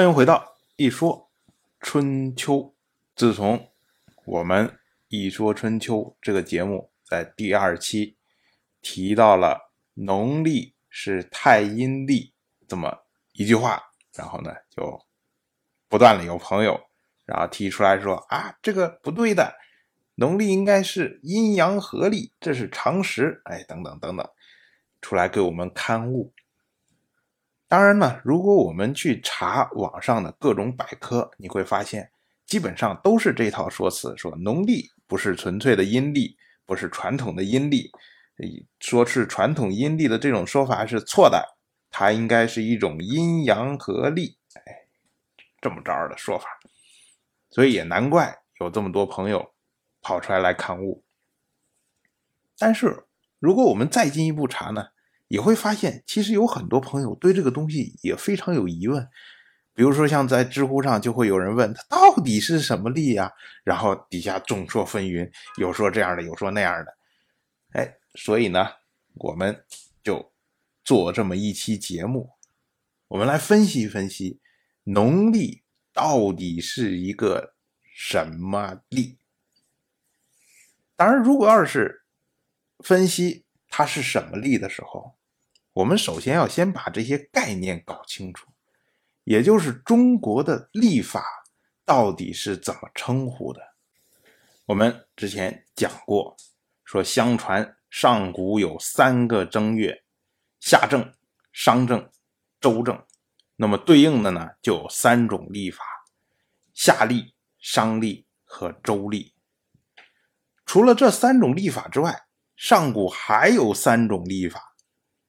欢迎回到一说春秋。自从我们一说春秋这个节目在第二期提到了农历是太阴历这么一句话，然后呢，就不断的有朋友然后提出来说啊，这个不对的，农历应该是阴阳合历，这是常识，哎，等等等等，出来给我们刊物。当然呢，如果我们去查网上的各种百科，你会发现基本上都是这套说辞：说农历不是纯粹的阴历，不是传统的阴历，说是传统阴历的这种说法是错的，它应该是一种阴阳合历。哎，这么着的说法，所以也难怪有这么多朋友跑出来来看物。但是如果我们再进一步查呢？也会发现，其实有很多朋友对这个东西也非常有疑问。比如说，像在知乎上就会有人问他到底是什么力呀？然后底下众说纷纭，有说这样的，有说那样的。哎，所以呢，我们就做这么一期节目，我们来分析分析农历到底是一个什么历。当然，如果要是分析它是什么历的时候，我们首先要先把这些概念搞清楚，也就是中国的历法到底是怎么称呼的。我们之前讲过，说相传上古有三个正月：夏正、商正、周正。那么对应的呢，就有三种历法：夏历、商历和周历。除了这三种历法之外，上古还有三种历法。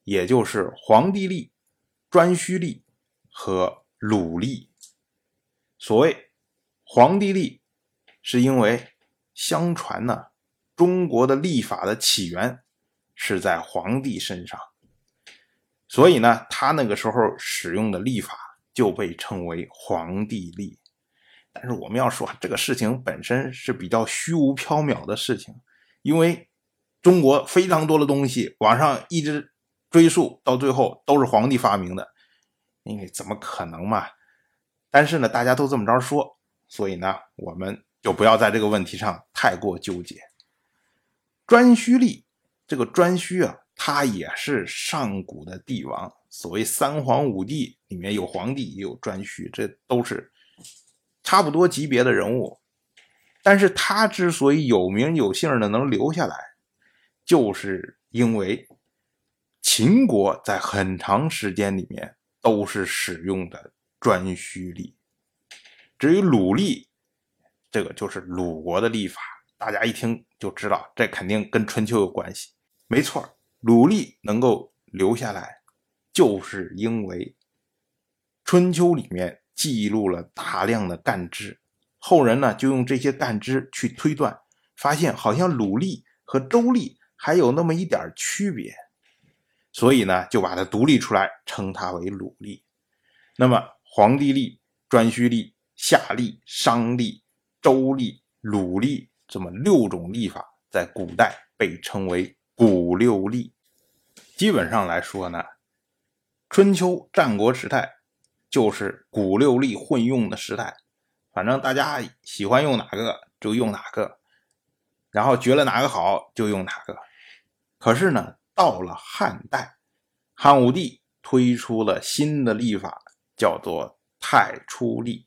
也就是黄帝历、颛顼历和鲁历。所谓黄帝历，是因为相传呢，中国的历法的起源是在黄帝身上，所以呢，他那个时候使用的历法就被称为黄帝历。但是我们要说，这个事情本身是比较虚无缥缈的事情，因为中国非常多的东西，网上一直。追溯到最后都是皇帝发明的，因为怎么可能嘛？但是呢，大家都这么着说，所以呢，我们就不要在这个问题上太过纠结。颛顼历，这个颛顼啊，他也是上古的帝王，所谓三皇五帝里面有皇帝也有颛顼，这都是差不多级别的人物。但是他之所以有名有姓的能留下来，就是因为。秦国在很长时间里面都是使用的颛顼历，至于鲁历，这个就是鲁国的历法，大家一听就知道，这肯定跟春秋有关系。没错，鲁历能够留下来，就是因为春秋里面记录了大量的干支，后人呢就用这些干支去推断，发现好像鲁历和周历还有那么一点区别。所以呢，就把它独立出来，称它为鲁历。那么，黄帝历、颛顼历、夏历、商历、周历、鲁历这么六种历法，在古代被称为古六历。基本上来说呢，春秋战国时代就是古六历混用的时代，反正大家喜欢用哪个就用哪个，然后觉得哪个好就用哪个。可是呢？到了汉代，汉武帝推出了新的历法，叫做太初历。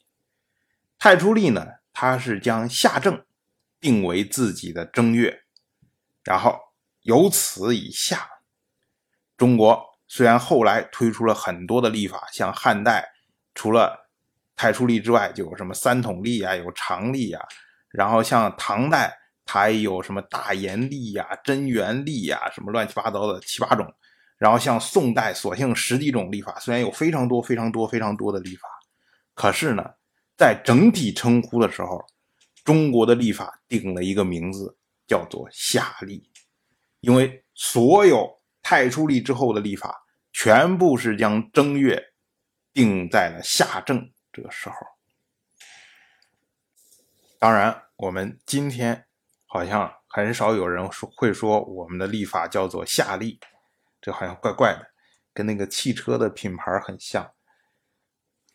太初历呢，它是将夏正定为自己的正月，然后由此以下，中国虽然后来推出了很多的历法，像汉代除了太初历之外，就有什么三统历啊，有常历啊，然后像唐代。它还有什么大延历呀、贞元历呀，什么乱七八糟的七八种。然后像宋代，索性十几种历法，虽然有非常多、非常多、非常多的历法，可是呢，在整体称呼的时候，中国的历法定了一个名字，叫做夏历，因为所有太初历之后的历法，全部是将正月定在了夏正这个时候。当然，我们今天。好像很少有人说会说我们的历法叫做夏历，这好像怪怪的，跟那个汽车的品牌很像。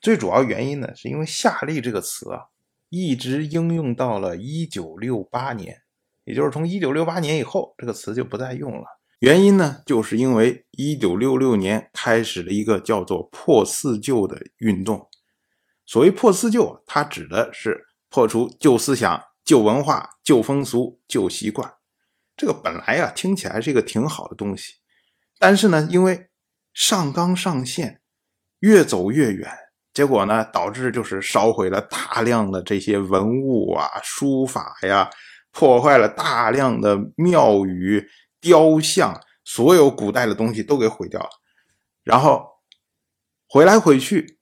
最主要原因呢，是因为夏历这个词啊，一直应用到了一九六八年，也就是从一九六八年以后，这个词就不再用了。原因呢，就是因为一九六六年开始了一个叫做“破四旧”的运动。所谓“破四旧”，它指的是破除旧思想、旧文化、旧风俗、旧习惯。这个本来呀，听起来是一个挺好的东西，但是呢，因为上纲上线，越走越远，结果呢，导致就是烧毁了大量的这些文物啊、书法呀，破坏了大量的庙宇。雕像，所有古代的东西都给毁掉了，然后回来回去，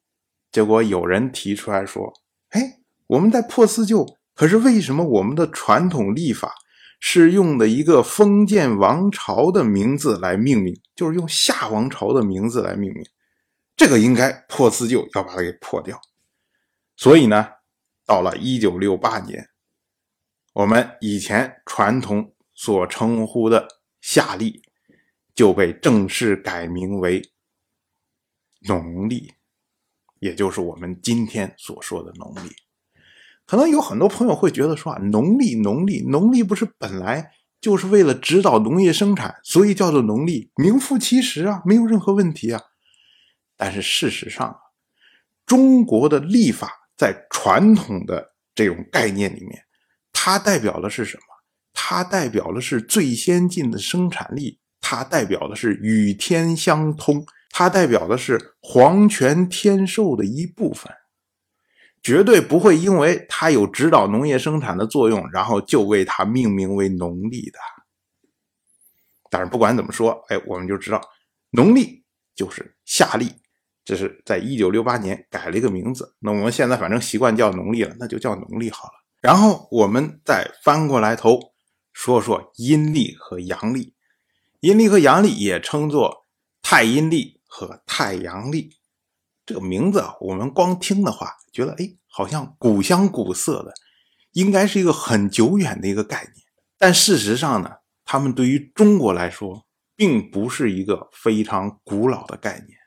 结果有人提出来说：“哎，我们在破四旧，可是为什么我们的传统历法是用的一个封建王朝的名字来命名，就是用夏王朝的名字来命名？这个应该破四旧，要把它给破掉。所以呢，到了一九六八年，我们以前传统所称呼的。夏历就被正式改名为农历，也就是我们今天所说的农历。可能有很多朋友会觉得说啊，农历农历农历不是本来就是为了指导农业生产，所以叫做农历，名副其实啊，没有任何问题啊。但是事实上啊，中国的历法在传统的这种概念里面，它代表的是什么？它代表的是最先进的生产力，它代表的是与天相通，它代表的是皇权天授的一部分，绝对不会因为它有指导农业生产的作用，然后就为它命名为农历的。但是不管怎么说，哎，我们就知道农历就是夏历，这是在一九六八年改了一个名字。那我们现在反正习惯叫农历了，那就叫农历好了。然后我们再翻过来头。说说阴历和阳历，阴历和阳历也称作太阴历和太阳历。这个名字啊，我们光听的话，觉得哎，好像古香古色的，应该是一个很久远的一个概念。但事实上呢，他们对于中国来说，并不是一个非常古老的概念。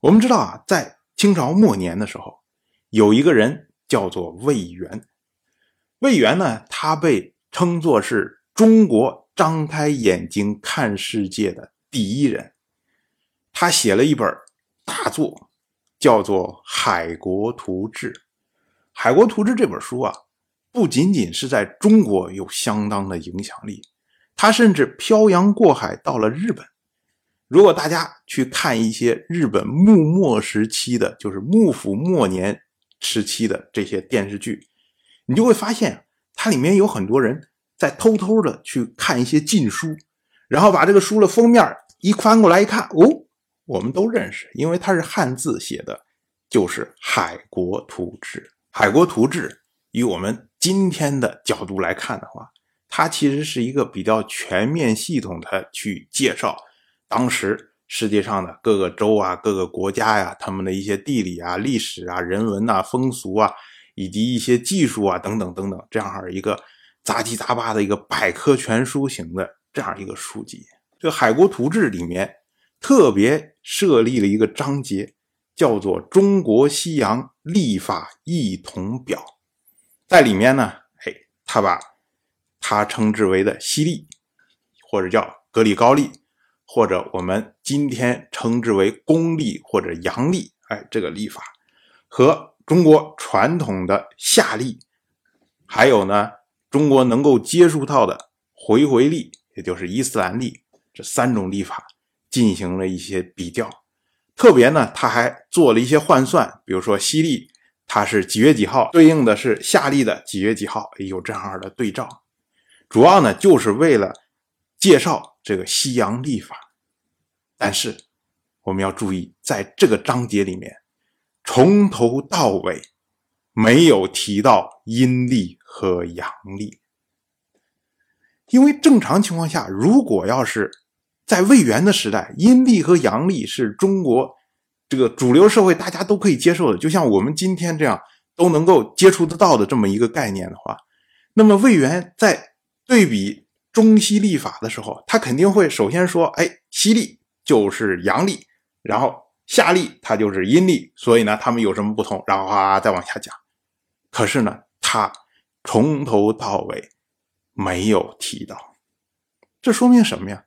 我们知道啊，在清朝末年的时候，有一个人叫做魏源。魏源呢，他被称作是中国张开眼睛看世界的第一人，他写了一本大作，叫做《海国图志》。《海国图志》这本书啊，不仅仅是在中国有相当的影响力，它甚至漂洋过海到了日本。如果大家去看一些日本幕末时期的，就是幕府末年时期的这些电视剧，你就会发现。它里面有很多人在偷偷的去看一些禁书，然后把这个书的封面一翻过来一看，哦，我们都认识，因为它是汉字写的，就是《海国图志》。《海国图志》以我们今天的角度来看的话，它其实是一个比较全面系统的去介绍当时世界上的各个州啊、各个国家呀，他们的一些地理啊、历史啊、人文啊、风俗啊。以及一些技术啊，等等等等，这样一个杂七杂八的一个百科全书型的这样一个书籍。这《海国图志》里面特别设立了一个章节，叫做《中国西洋历法异同表》。在里面呢，哎，他把他称之为的西历，或者叫格里高历，或者我们今天称之为公历或者阳历，哎，这个历法和。中国传统的夏历，还有呢，中国能够接触到的回回历，也就是伊斯兰历，这三种历法进行了一些比较。特别呢，他还做了一些换算，比如说西历它是几月几号，对应的是夏历的几月几号，有这样的对照。主要呢，就是为了介绍这个西洋历法。但是我们要注意，在这个章节里面。从头到尾没有提到阴历和阳历，因为正常情况下，如果要是在魏源的时代，阴历和阳历是中国这个主流社会大家都可以接受的，就像我们今天这样都能够接触得到的这么一个概念的话，那么魏源在对比中西历法的时候，他肯定会首先说：“哎，西历就是阳历，然后。”夏历它就是阴历，所以呢，他们有什么不同？然后啊，再往下讲。可是呢，他从头到尾没有提到，这说明什么呀？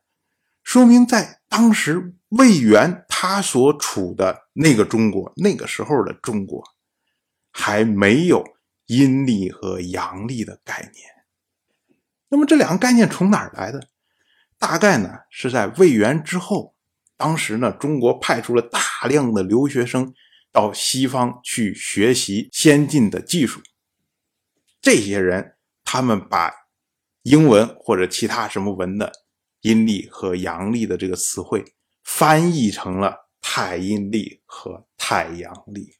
说明在当时魏源他所处的那个中国，那个时候的中国还没有阴历和阳历的概念。那么这两个概念从哪儿来的？大概呢是在魏源之后。当时呢，中国派出了大量的留学生到西方去学习先进的技术。这些人，他们把英文或者其他什么文的阴历和阳历的这个词汇翻译成了太阴历和太阳历，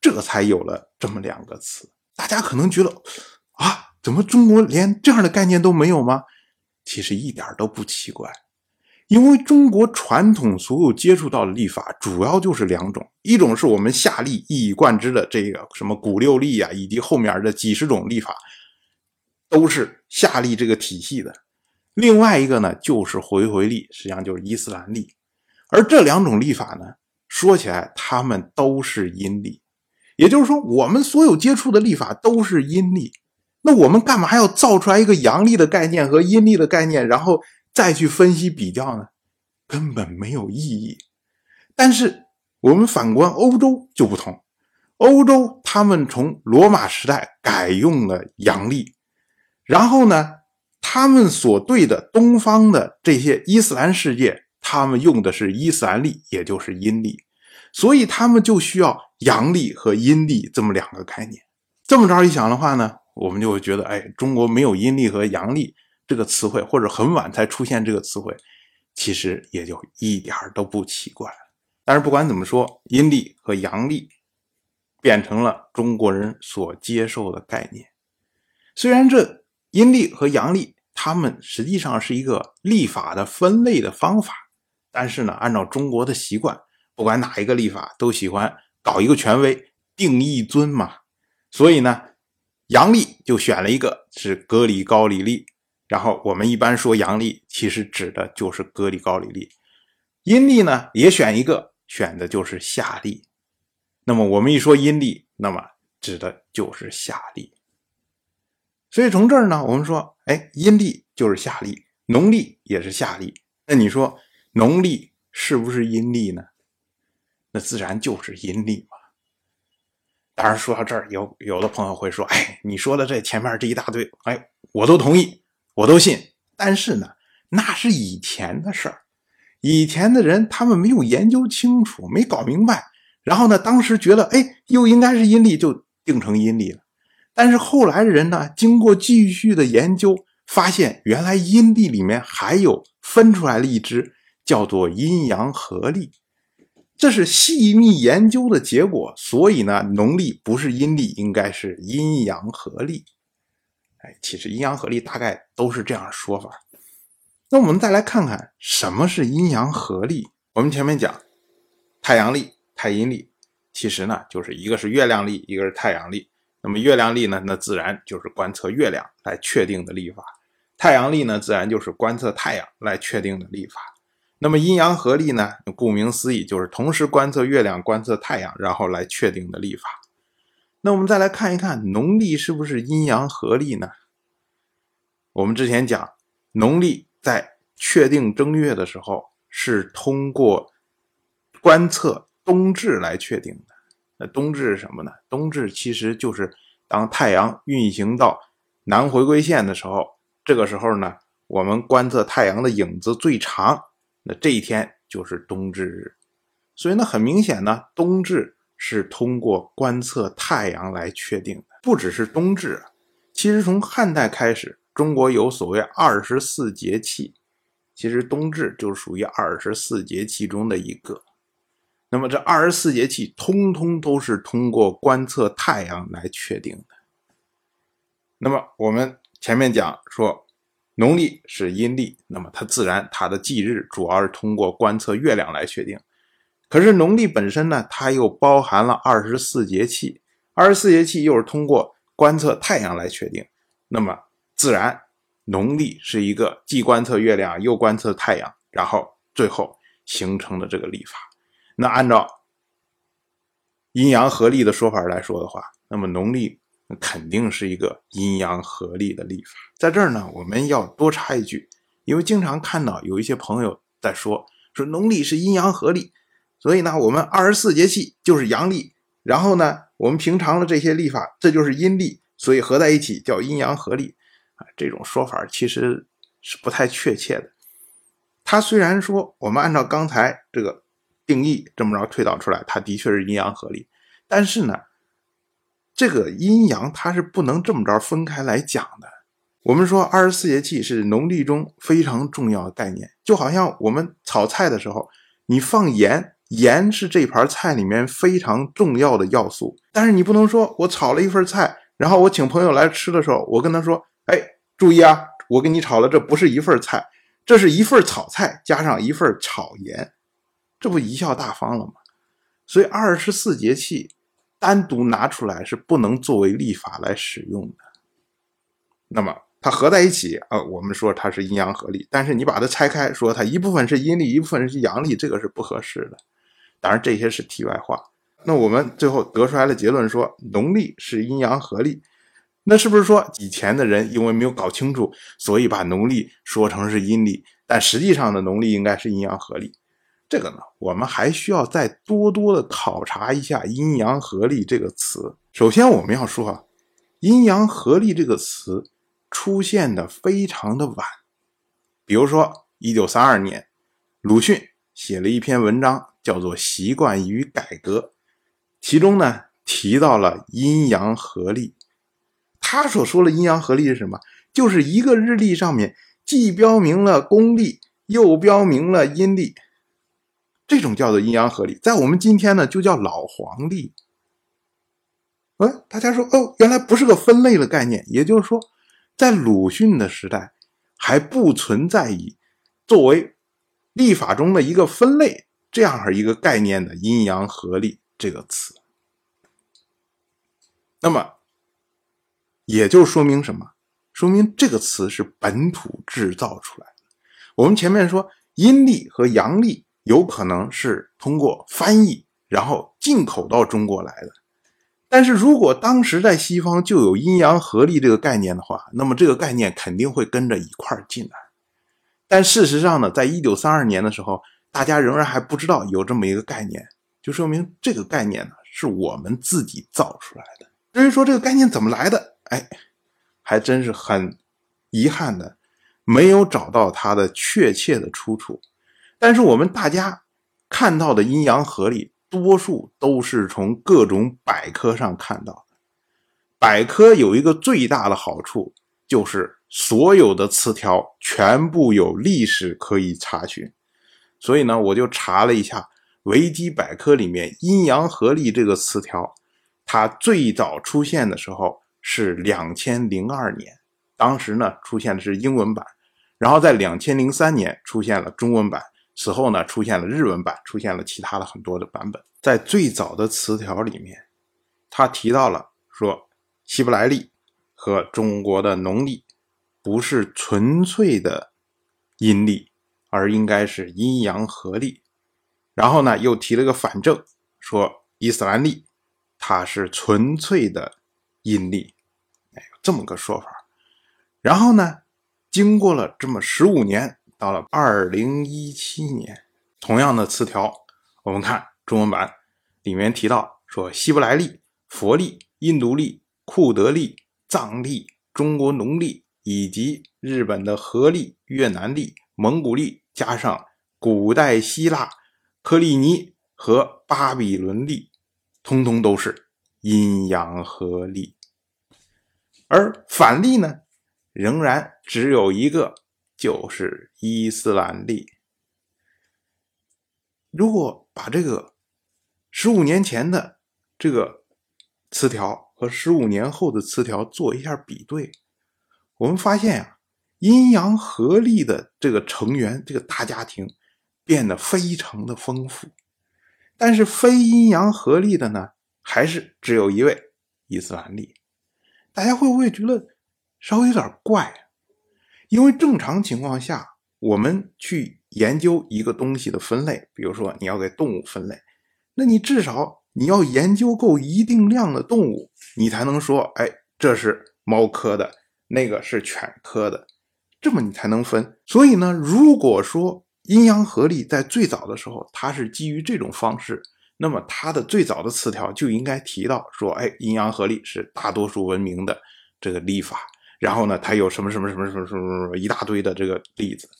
这才有了这么两个词。大家可能觉得啊，怎么中国连这样的概念都没有吗？其实一点都不奇怪。因为中国传统所有接触到的历法，主要就是两种，一种是我们夏历一以贯之的这个什么古六历啊，以及后面的几十种历法，都是夏历这个体系的；另外一个呢，就是回回历，实际上就是伊斯兰历。而这两种历法呢，说起来他们都是阴历，也就是说，我们所有接触的历法都是阴历。那我们干嘛要造出来一个阳历的概念和阴历的概念，然后？再去分析比较呢，根本没有意义。但是我们反观欧洲就不同，欧洲他们从罗马时代改用了阳历，然后呢，他们所对的东方的这些伊斯兰世界，他们用的是伊斯兰历，也就是阴历，所以他们就需要阳历和阴历这么两个概念。这么着一想的话呢，我们就会觉得，哎，中国没有阴历和阳历。这个词汇，或者很晚才出现这个词汇，其实也就一点都不奇怪。但是不管怎么说，阴历和阳历变成了中国人所接受的概念。虽然这阴历和阳历，它们实际上是一个历法的分类的方法，但是呢，按照中国的习惯，不管哪一个历法，都喜欢搞一个权威，定一尊嘛。所以呢，阳历就选了一个是格里高里历。然后我们一般说阳历，其实指的就是格里高里历；阴历呢，也选一个，选的就是夏历。那么我们一说阴历，那么指的就是夏历。所以从这儿呢，我们说，哎，阴历就是夏历，农历也是夏历。那你说农历是不是阴历呢？那自然就是阴历嘛。当然说到这儿，有有的朋友会说，哎，你说的这前面这一大堆，哎，我都同意。我都信，但是呢，那是以前的事儿。以前的人他们没有研究清楚，没搞明白，然后呢，当时觉得哎，又应该是阴历，就定成阴历了。但是后来人呢，经过继续的研究，发现原来阴历里面还有分出来了一支叫做阴阳合历，这是细密研究的结果。所以呢，农历不是阴历，应该是阴阳合历。哎，其实阴阳合历大概都是这样说法。那我们再来看看什么是阴阳合历。我们前面讲太阳历、太阴历，其实呢就是一个是月亮历，一个是太阳历。那么月亮历呢，那自然就是观测月亮来确定的历法；太阳历呢，自然就是观测太阳来确定的历法。那么阴阳合历呢，顾名思义就是同时观测月亮、观测太阳，然后来确定的历法。那我们再来看一看农历是不是阴阳合历呢？我们之前讲，农历在确定正月的时候是通过观测冬至来确定的。冬至是什么呢？冬至其实就是当太阳运行到南回归线的时候，这个时候呢，我们观测太阳的影子最长，那这一天就是冬至日。所以呢，很明显呢，冬至。是通过观测太阳来确定的，不只是冬至。其实从汉代开始，中国有所谓二十四节气，其实冬至就属于二十四节气中的一个。那么这二十四节气，通通都是通过观测太阳来确定的。那么我们前面讲说，农历是阴历，那么它自然它的忌日主要是通过观测月亮来确定。可是农历本身呢，它又包含了二十四节气，二十四节气又是通过观测太阳来确定，那么自然农历是一个既观测月亮又观测太阳，然后最后形成的这个历法。那按照阴阳合历的说法来说的话，那么农历肯定是一个阴阳合历的历法。在这儿呢，我们要多插一句，因为经常看到有一些朋友在说，说农历是阴阳合历，所以呢，我们二十四节气就是阳历，然后呢，我们平常的这些历法，这就是阴历，所以合在一起叫阴阳合历啊。这种说法其实是不太确切的。它虽然说我们按照刚才这个定义这么着推导出来，它的确是阴阳合理，但是呢，这个阴阳它是不能这么着分开来讲的。我们说二十四节气是农历中非常重要的概念，就好像我们炒菜的时候，你放盐，盐是这盘菜里面非常重要的要素，但是你不能说我炒了一份菜，然后我请朋友来吃的时候，我跟他说，哎，注意啊，我给你炒了，这不是一份菜。这是一份炒菜加上一份炒盐，这不贻笑大方了吗？所以二十四节气单独拿出来是不能作为历法来使用的。那么它合在一起啊，我们说它是阴阳合历。但是你把它拆开，说它一部分是阴历，一部分是阳历，这个是不合适的。当然这些是题外话。那我们最后得出来的结论说，农历是阴阳合历。那是不是说以前的人因为没有搞清楚，所以把农历说成是阴历？但实际上的农历应该是阴阳合历。这个呢，我们还需要再多多的考察一下“阴阳合历”这个词。首先，我们要说啊，“阴阳合历”这个词出现的非常的晚。比如说，一九三二年，鲁迅写了一篇文章，叫做《习惯与改革》，其中呢提到了阴阳合历。他所说的阴阳合历是什么？就是一个日历上面既标明了公历，又标明了阴历，这种叫做阴阳合历。在我们今天呢，就叫老黄历。哎，大家说哦，原来不是个分类的概念，也就是说，在鲁迅的时代还不存在以作为历法中的一个分类这样一个概念的阴阳合历这个词。那么。也就说明什么？说明这个词是本土制造出来的。我们前面说阴历和阳历有可能是通过翻译然后进口到中国来的，但是如果当时在西方就有阴阳合历这个概念的话，那么这个概念肯定会跟着一块儿进来。但事实上呢，在一九三二年的时候，大家仍然还不知道有这么一个概念，就说明这个概念呢是我们自己造出来的。至于说这个概念怎么来的？哎，还真是很遗憾的，没有找到它的确切的出处。但是我们大家看到的阴阳合历，多数都是从各种百科上看到的。百科有一个最大的好处，就是所有的词条全部有历史可以查询。所以呢，我就查了一下维基百科里面“阴阳合历”这个词条，它最早出现的时候。是两千零二年，当时呢出现的是英文版，然后在两千零三年出现了中文版，此后呢出现了日文版，出现了其他的很多的版本。在最早的词条里面，他提到了说，希伯来历和中国的农历不是纯粹的阴历，而应该是阴阳合历。然后呢又提了个反证，说伊斯兰历它是纯粹的。阴历，哎，这么个说法。然后呢，经过了这么十五年，到了二零一七年，同样的词条，我们看中文版里面提到说，希伯来历、佛历、印度历、库德历、藏历、中国农历以及日本的和历、越南历、蒙古历，加上古代希腊克利尼和巴比伦历，通通都是。阴阳合历，而反例呢，仍然只有一个，就是伊斯兰历。如果把这个十五年前的这个词条和十五年后的词条做一下比对，我们发现呀，阴阳合历的这个成员，这个大家庭变得非常的丰富，但是非阴阳合历的呢？还是只有一位伊斯兰历，大家会不会觉得稍微有点怪？因为正常情况下，我们去研究一个东西的分类，比如说你要给动物分类，那你至少你要研究够一定量的动物，你才能说，哎，这是猫科的，那个是犬科的，这么你才能分。所以呢，如果说阴阳合历在最早的时候，它是基于这种方式，那么它的最早的词条就应该提到说，哎，阴阳合历是大多数文明的这个历法。然后呢，他有什么什么什么什么什么什么一大堆的这个例子，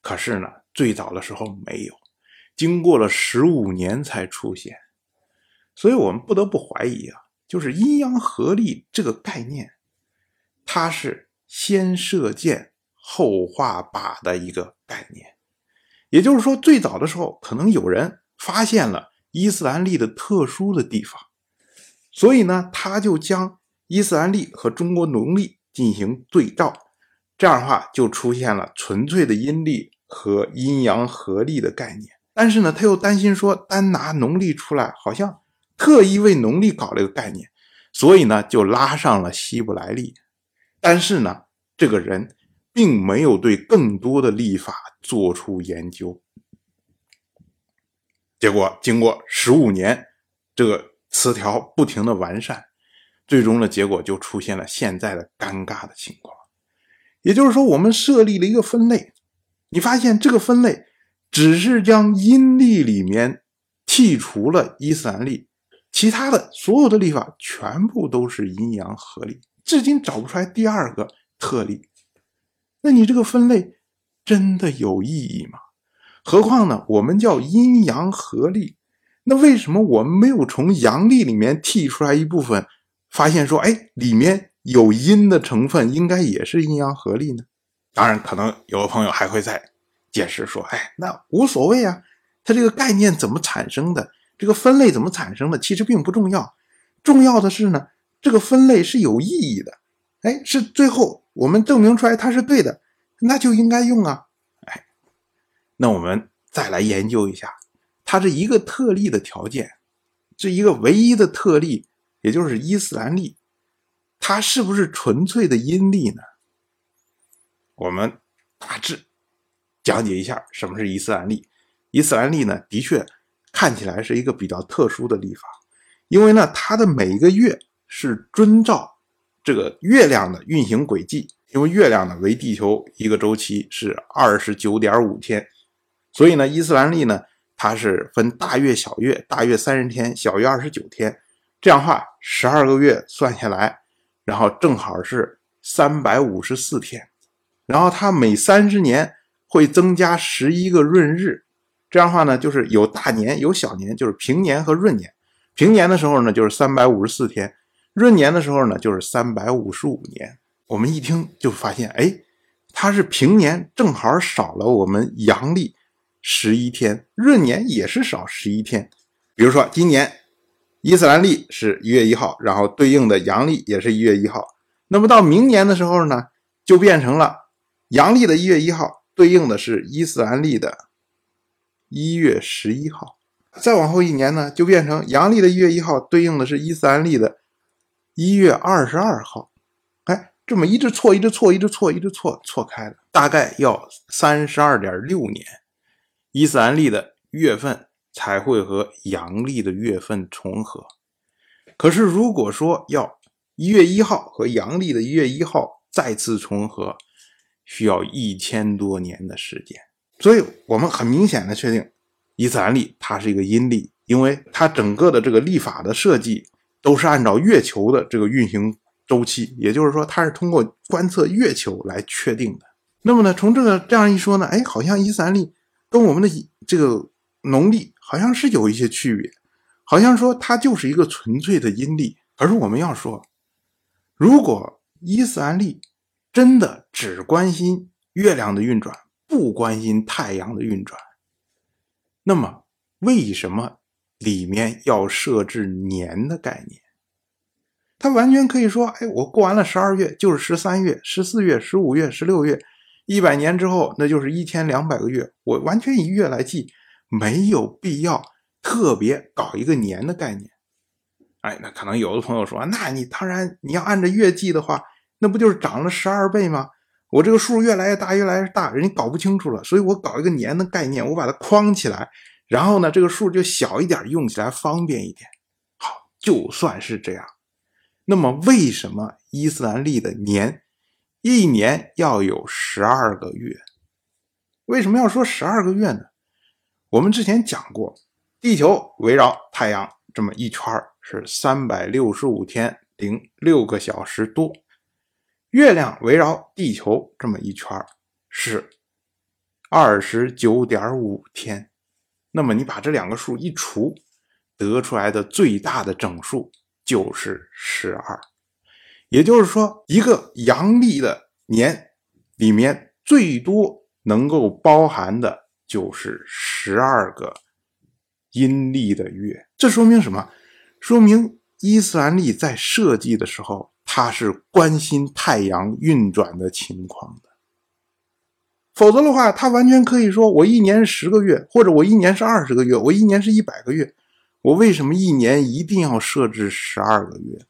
可是呢，最早的时候没有，经过了十五年才出现，所以我们不得不怀疑啊，就是阴阳合历这个概念，它是先射箭后画靶的一个概念，也就是说，最早的时候可能有人发现了伊斯兰历的特殊的地方，所以呢，他就将伊斯兰历和中国农历。进行对照，这样的话就出现了纯粹的阴历和阴阳合历的概念。但是呢，他又担心说，单拿农历出来，好像特意为农历搞了一个概念，所以呢，就拉上了希伯来历。但是呢，这个人并没有对更多的历法做出研究。结果经过十五年，这个词条不停的完善。最终的结果就出现了现在的尴尬的情况，也就是说，我们设立了一个分类，你发现这个分类只是将阴历里面剔除了伊斯兰历，其他的所有的历法全部都是阴阳合历，至今找不出来第二个特例。那你这个分类真的有意义吗？何况呢，我们叫阴阳合历，那为什么我们没有从阳历里面剔出来一部分？发现说，哎，里面有阴的成分，应该也是阴阳合历呢。当然，可能有的朋友还会再解释说，哎，那无所谓啊，它这个概念怎么产生的，这个分类怎么产生的，其实并不重要。重要的是呢，这个分类是有意义的，哎，是最后我们证明出来它是对的，那就应该用啊。哎，那我们再来研究一下，它这一个特例的条件，这一个唯一的特例。也就是伊斯兰历，它是不是纯粹的阴历呢？我们大致讲解一下什么是伊斯兰历。伊斯兰历呢，的确看起来是一个比较特殊的历法，因为呢，它的每一个月是遵照这个月亮的运行轨迹，因为月亮呢为地球一个周期是二十九点五天，所以呢，伊斯兰历呢，它是分大月、小月，大月三十天，小月二十九天。这样话，十二个月算下来，然后正好是三百五十四天，然后它每三十年会增加十一个闰日，这样话呢，就是有大年有小年，就是平年和闰年。平年的时候呢，就是三百五十四天；闰年的时候呢，就是三百五十五年。我们一听就发现，哎，它是平年正好少了我们阳历十一天，闰年也是少十一天。比如说今年。伊斯兰历是一月一号，然后对应的阳历也是一月一号。那么到明年的时候呢，就变成了阳历的一月一号对应的是伊斯兰历的一月十一号。再往后一年呢，就变成阳历的一月一号对应的是伊斯兰历的一月二十二号。哎，这么一直错，一直错，一直错，一直错，错开了，大概要三十二点六年，伊斯兰历的月份。才会和阳历的月份重合。可是，如果说要一月一号和阳历的一月一号再次重合，需要一千多年的时间。所以，我们很明显的确定，伊斯兰历它是一个阴历，因为它整个的这个历法的设计都是按照月球的这个运行周期，也就是说，它是通过观测月球来确定的。那么呢，从这个这样一说呢，哎，好像伊斯兰历跟我们的这个农历。好像是有一些区别，好像说它就是一个纯粹的阴历。而我们要说，如果伊斯兰历真的只关心月亮的运转，不关心太阳的运转，那么为什么里面要设置年的概念？它完全可以说，哎，我过完了十二月就是十三月、十四月、十五月、十六月，一百年之后那就是一千两百个月，我完全以月来记。没有必要特别搞一个年的概念，哎，那可能有的朋友说，那你当然你要按照月计的话，那不就是涨了十二倍吗？我这个数越来越大，越来越大，人家搞不清楚了，所以我搞一个年的概念，我把它框起来，然后呢，这个数就小一点，用起来方便一点。好，就算是这样，那么为什么伊斯兰历的年一年要有十二个月？为什么要说十二个月呢？我们之前讲过，地球围绕太阳这么一圈是三百六十五天零六个小时多。月亮围绕地球这么一圈是二十九点五天，那么你把这两个数一除，得出来的最大的整数就是十二。也就是说，一个阳历的年里面最多能够包含的就是十二个阴历的月。这说明什么？说明伊斯兰历在设计的时候。他是关心太阳运转的情况的，否则的话，他完全可以说我一年十个月，或者我一年是二十个月，我一年是一百个月，我为什么一年一定要设置十二个月？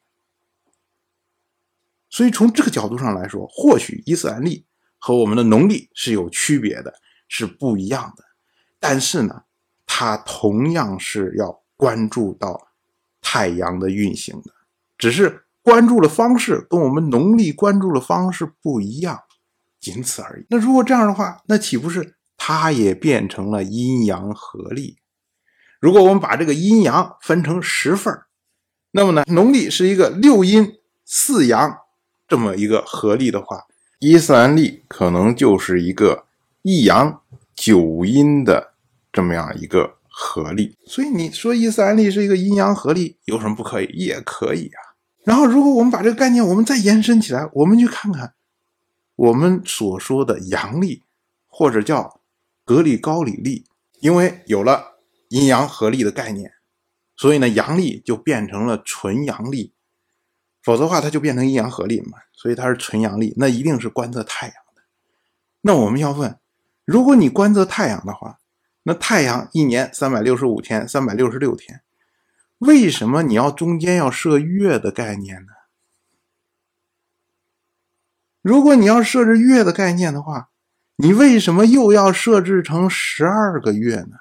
所以从这个角度上来说，或许伊斯兰历和我们的农历是有区别的，是不一样的，但是呢，它同样是要关注到太阳的运行的，只是。关注的方式跟我们农历关注的方式不一样，仅此而已。那如果这样的话，那岂不是它也变成了阴阳合历？如果我们把这个阴阳分成十份那么呢，农历是一个六阴四阳这么一个合历的话，伊斯兰历可能就是一个一阳九阴的这么样一个合力。所以你说伊斯兰历是一个阴阳合力，有什么不可以？也可以啊。然后，如果我们把这个概念我们再延伸起来，我们去看看我们所说的阳历，或者叫格里高里历，因为有了阴阳合力的概念，所以呢，阳历就变成了纯阳历，否则的话它就变成阴阳合历嘛，所以它是纯阳历，那一定是观测太阳的。那我们要问，如果你观测太阳的话，那太阳一年三百六十五天，三百六十六天。为什么你要中间要设月的概念呢？如果你要设置月的概念的话，你为什么又要设置成十二个月呢？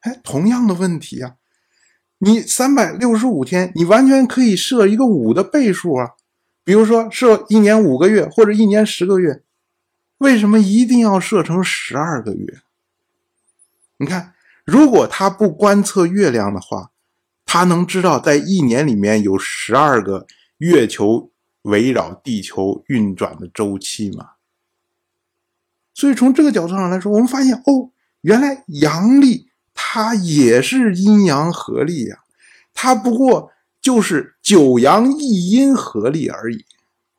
哎，同样的问题啊，你三百六十五天，你完全可以设一个五的倍数啊，比如说设一年五个月或者一年十个月，为什么一定要设成十二个月？你看，如果他不观测月亮的话。他能知道在一年里面有十二个月球围绕地球运转的周期吗？所以从这个角度上来说，我们发现哦，原来阳历它也是阴阳合历呀，它不过就是九阳一阴合历而已，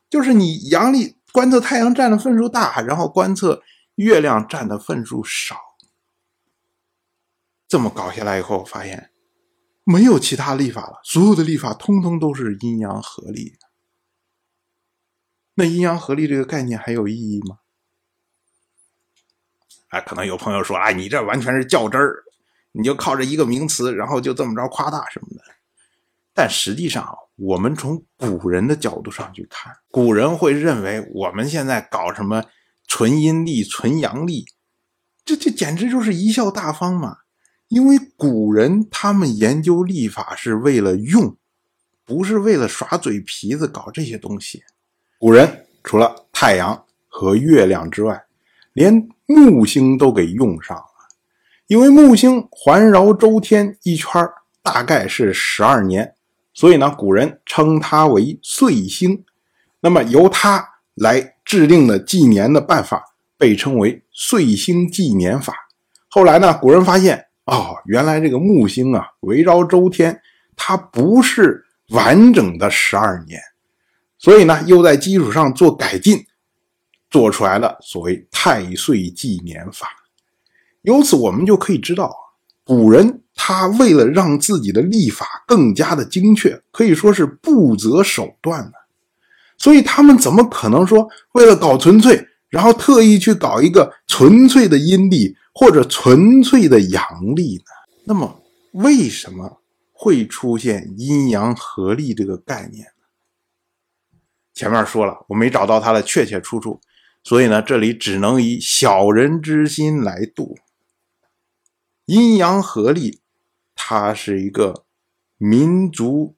就是你阳历观测太阳占的份数大，然后观测月亮占的份数少，这么搞下来以后发现。没有其他历法了，所有的历法通通都是阴阳合历。那阴阳合历这个概念还有意义吗？哎，可能有朋友说：“哎，你这完全是较真儿，你就靠着一个名词，然后就这么着夸大什么的。”但实际上，我们从古人的角度上去看，古人会认为我们现在搞什么纯阴历、纯阳历，这这简直就是贻笑大方嘛。因为古人他们研究历法是为了用，不是为了耍嘴皮子搞这些东西。古人除了太阳和月亮之外，连木星都给用上了。因为木星环绕周天一圈大概是十二年，所以呢，古人称它为岁星。那么由它来制定的纪年的办法被称为岁星纪年法。后来呢，古人发现。哦，原来这个木星啊，围绕周天，它不是完整的十二年，所以呢，又在基础上做改进，做出来了所谓太岁纪年法。由此我们就可以知道，古人他为了让自己的历法更加的精确，可以说是不择手段的。所以他们怎么可能说为了搞纯粹，然后特意去搞一个纯粹的阴历？或者纯粹的阳历呢？那么为什么会出现阴阳合历这个概念呢？前面说了，我没找到它的确切出处，所以呢，这里只能以小人之心来度。阴阳合历，它是一个民族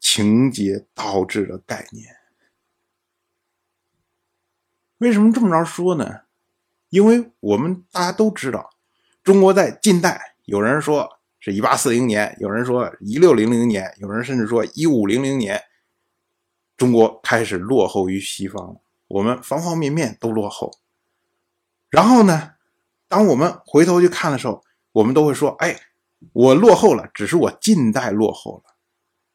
情节导致的概念。为什么这么着说呢？因为我们大家都知道，中国在近代，有人说是一八四零年，有人说一六零零年，有人甚至说一五零零年，中国开始落后于西方。我们方方面面都落后。然后呢，当我们回头去看的时候，我们都会说：“哎，我落后了，只是我近代落后了。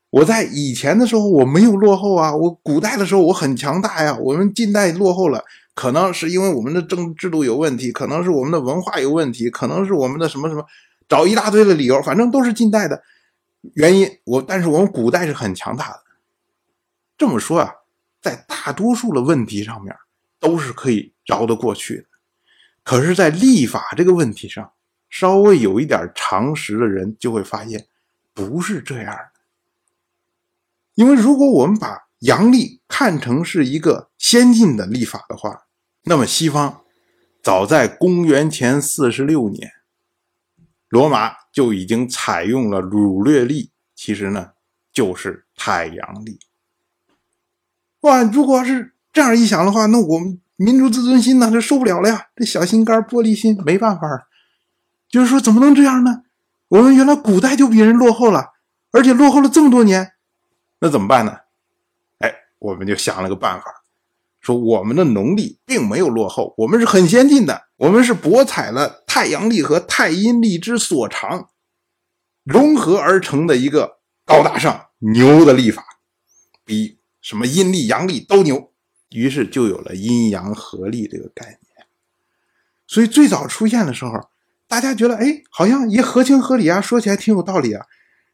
我在以前的时候我没有落后啊，我古代的时候我很强大呀。我们近代落后了，可能是因为我们的政治制度有问题，可能是我们的文化有问题，可能是我们的什么什么，找一大堆的理由，反正都是近代的原因。我但是我们古代是很强大的。这么说啊，在大多数的问题上面都是可以饶得过去的，可是，在立法这个问题上。”稍微有一点常识的人就会发现，不是这样的。因为如果我们把阳历看成是一个先进的历法的话，那么西方早在公元前四十六年，罗马就已经采用了儒略历，其实呢就是太阳历。哇，如果是这样一想的话，那我们民族自尊心呢就受不了了呀！这小心肝、玻璃心，没办法。就是说，怎么能这样呢？我们原来古代就比人落后了，而且落后了这么多年，那怎么办呢？哎，我们就想了个办法，说我们的农历并没有落后，我们是很先进的，我们是博采了太阳历和太阴历之所长，融合而成的一个高大上牛的历法，比什么阴历阳历都牛。于是就有了阴阳合历这个概念。所以最早出现的时候。大家觉得，哎，好像也合情合理啊，说起来挺有道理啊。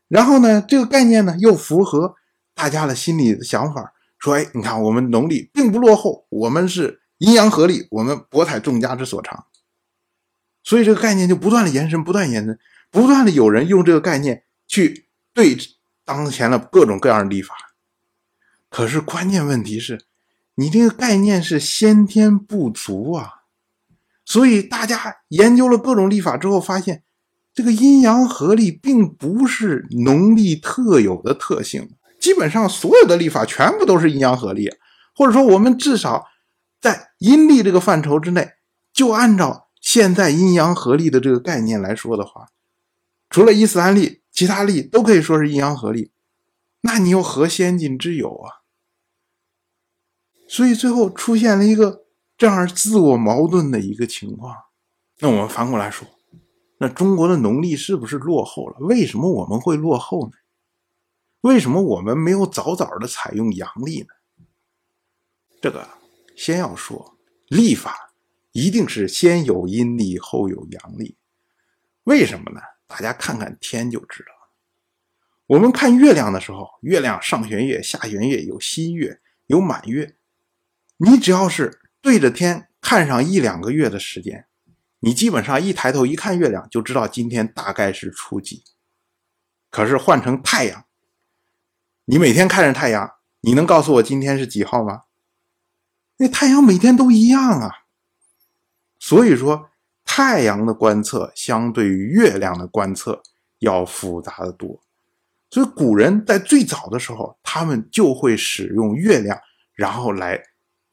然后呢，这个概念呢又符合大家的心理的想法，说，哎，你看我们农历并不落后，我们是阴阳合历，我们博采众家之所长。所以这个概念就不断的延伸，不断延伸，不断的有人用这个概念去对当前的各种各样的历法。可是关键问题是，你这个概念是先天不足啊。所以大家研究了各种历法之后，发现这个阴阳合历并不是农历特有的特性。基本上所有的历法全部都是阴阳合历，或者说我们至少在阴历这个范畴之内，就按照现在阴阳合历的这个概念来说的话，除了伊斯兰历，其他历都可以说是阴阳合历。那你又何先进之有啊？所以最后出现了一个。这样自我矛盾的一个情况，那我们反过来说，那中国的农历是不是落后了？为什么我们会落后呢？为什么我们没有早早的采用阳历呢？这个先要说，历法一定是先有阴历后有阳历。为什么呢？大家看看天就知道了。我们看月亮的时候，月亮上弦月、下弦月，有新月，有满月。你只要是。对着天看上一两个月的时间，你基本上一抬头一看月亮就知道今天大概是初几。可是换成太阳，你每天看着太阳，你能告诉我今天是几号吗？那太阳每天都一样啊。所以说，太阳的观测相对于月亮的观测要复杂的多。所以古人在最早的时候，他们就会使用月亮，然后来。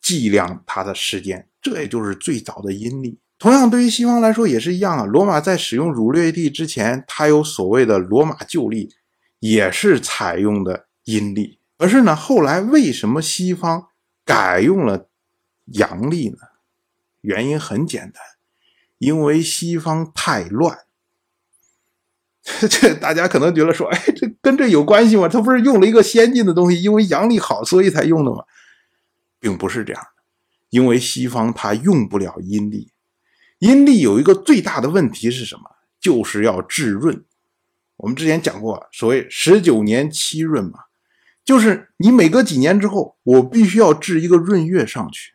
计量它的时间，这也就是最早的阴历。同样，对于西方来说也是一样啊。罗马在使用儒略历之前，它有所谓的罗马旧历，也是采用的阴历。可是呢，后来为什么西方改用了阳历呢？原因很简单，因为西方太乱。这大家可能觉得说，哎，这跟这有关系吗？他不是用了一个先进的东西，因为阳历好，所以才用的吗？并不是这样的，因为西方它用不了阴历，阴历有一个最大的问题是什么？就是要治闰。我们之前讲过，所谓十九年七闰嘛，就是你每隔几年之后，我必须要治一个闰月上去。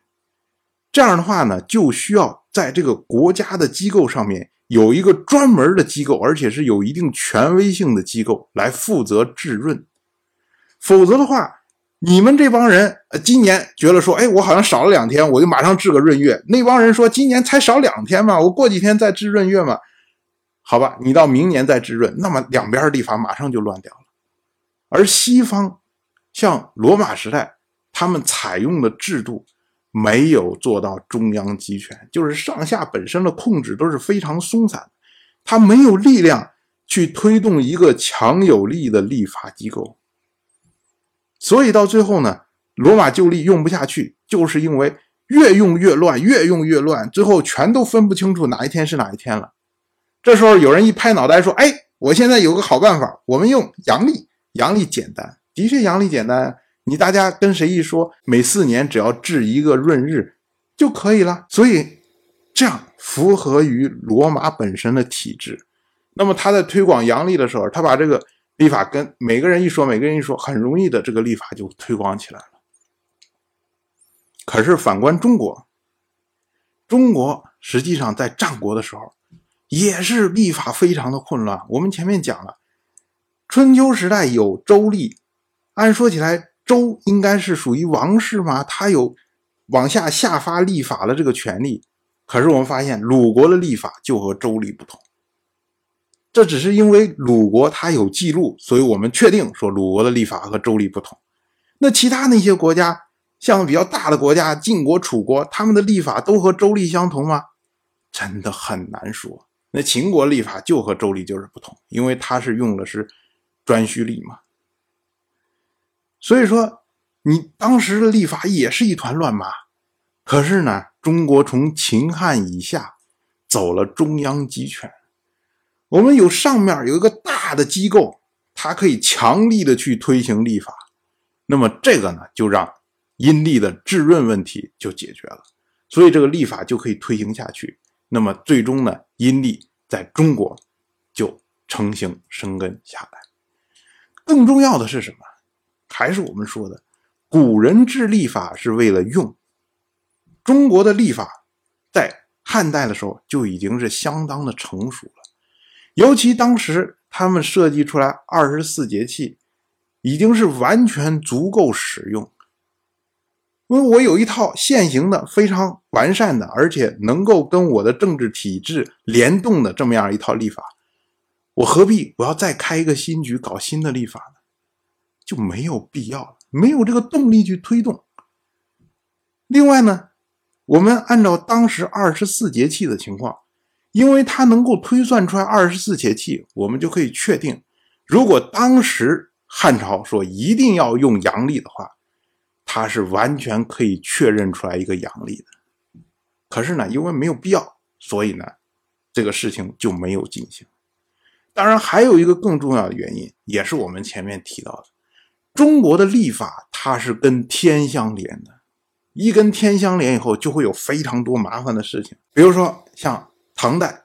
这样的话呢，就需要在这个国家的机构上面有一个专门的机构，而且是有一定权威性的机构来负责治闰，否则的话。你们这帮人，今年觉得说，哎，我好像少了两天，我就马上治个闰月。那帮人说，今年才少两天嘛，我过几天再治闰月嘛。好吧，你到明年再治闰，那么两边立法马上就乱掉了。而西方，像罗马时代，他们采用的制度没有做到中央集权，就是上下本身的控制都是非常松散，他没有力量去推动一个强有力的立法机构。所以到最后呢，罗马旧历用不下去，就是因为越用越乱，越用越乱，最后全都分不清楚哪一天是哪一天了。这时候有人一拍脑袋说：“哎，我现在有个好办法，我们用阳历，阳历简单，的确阳历简单。你大家跟谁一说，每四年只要置一个闰日就可以了。所以这样符合于罗马本身的体制。那么他在推广阳历的时候，他把这个。”立法跟每个人一说，每个人一说，很容易的，这个立法就推广起来了。可是反观中国，中国实际上在战国的时候也是立法非常的混乱。我们前面讲了，春秋时代有周历，按说起来，周应该是属于王室嘛，他有往下下发立法的这个权利。可是我们发现，鲁国的立法就和周礼不同。这只是因为鲁国它有记录，所以我们确定说鲁国的历法和周礼不同。那其他那些国家，像比较大的国家，晋国、楚国，他们的历法都和周礼相同吗？真的很难说。那秦国历法就和周礼就是不同，因为它是用的是颛顼历嘛。所以说，你当时的历法也是一团乱麻。可是呢，中国从秦汉以下走了中央集权。我们有上面有一个大的机构，它可以强力的去推行立法，那么这个呢，就让阴历的制闰问题就解决了，所以这个立法就可以推行下去。那么最终呢，阴历在中国就成型生根下来。更重要的是什么？还是我们说的，古人治历法是为了用，中国的历法在汉代的时候就已经是相当的成熟。尤其当时他们设计出来二十四节气，已经是完全足够使用。因为我有一套现行的、非常完善的，而且能够跟我的政治体制联动的这么样一套立法，我何必我要再开一个新局搞新的立法呢？就没有必要了，没有这个动力去推动。另外呢，我们按照当时二十四节气的情况。因为它能够推算出来二十四节气，我们就可以确定，如果当时汉朝说一定要用阳历的话，它是完全可以确认出来一个阳历的。可是呢，因为没有必要，所以呢，这个事情就没有进行。当然，还有一个更重要的原因，也是我们前面提到的，中国的历法它是跟天相连的，一跟天相连以后，就会有非常多麻烦的事情，比如说像。唐代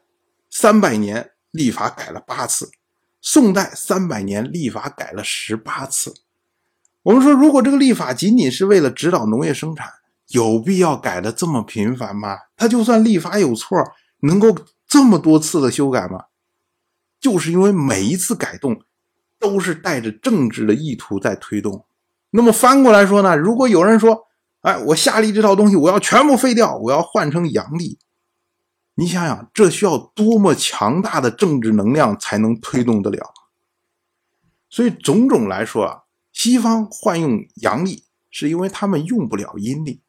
三百年历法改了八次，宋代三百年历法改了十八次。我们说，如果这个历法仅仅是为了指导农业生产，有必要改的这么频繁吗？他就算历法有错，能够这么多次的修改吗？就是因为每一次改动都是带着政治的意图在推动。那么翻过来说呢？如果有人说，哎，我夏历这套东西我要全部废掉，我要换成阳历。你想想，这需要多么强大的政治能量才能推动得了？所以种种来说啊，西方换用阳历是因为他们用不了阴历，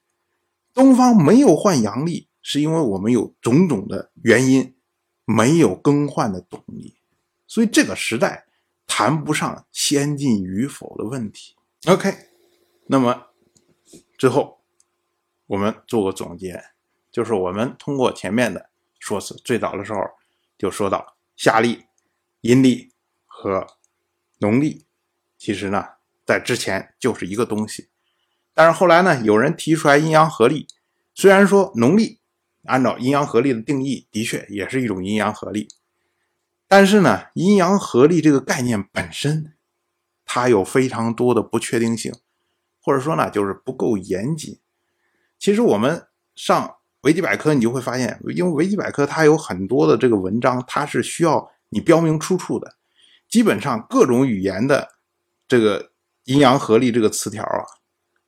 东方没有换阳历是因为我们有种种的原因没有更换的动力。所以这个时代谈不上先进与否的问题。OK，那么最后我们做个总结，就是我们通过前面的。说是最早的时候就说到夏历、阴历和农历，其实呢在之前就是一个东西。但是后来呢，有人提出来阴阳合历，虽然说农历按照阴阳合历的定义的确也是一种阴阳合历，但是呢，阴阳合历这个概念本身它有非常多的不确定性，或者说呢就是不够严谨。其实我们上。维基百科，你就会发现，因为维基百科它有很多的这个文章，它是需要你标明出处的。基本上各种语言的这个阴阳合力这个词条啊，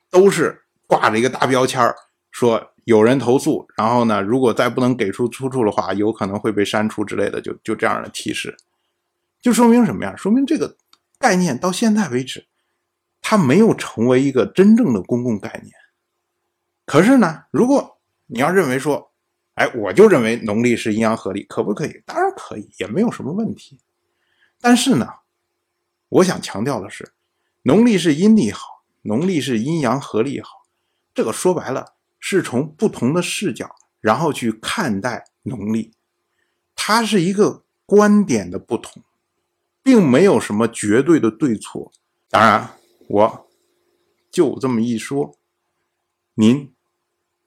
都是挂着一个大标签说有人投诉，然后呢，如果再不能给出出处的话，有可能会被删除之类的，就就这样的提示，就说明什么呀？说明这个概念到现在为止，它没有成为一个真正的公共概念。可是呢，如果你要认为说，哎，我就认为农历是阴阳合历，可不可以？当然可以，也没有什么问题。但是呢，我想强调的是，农历是阴历好，农历是阴阳合历好，这个说白了是从不同的视角，然后去看待农历，它是一个观点的不同，并没有什么绝对的对错。当然，我就这么一说，您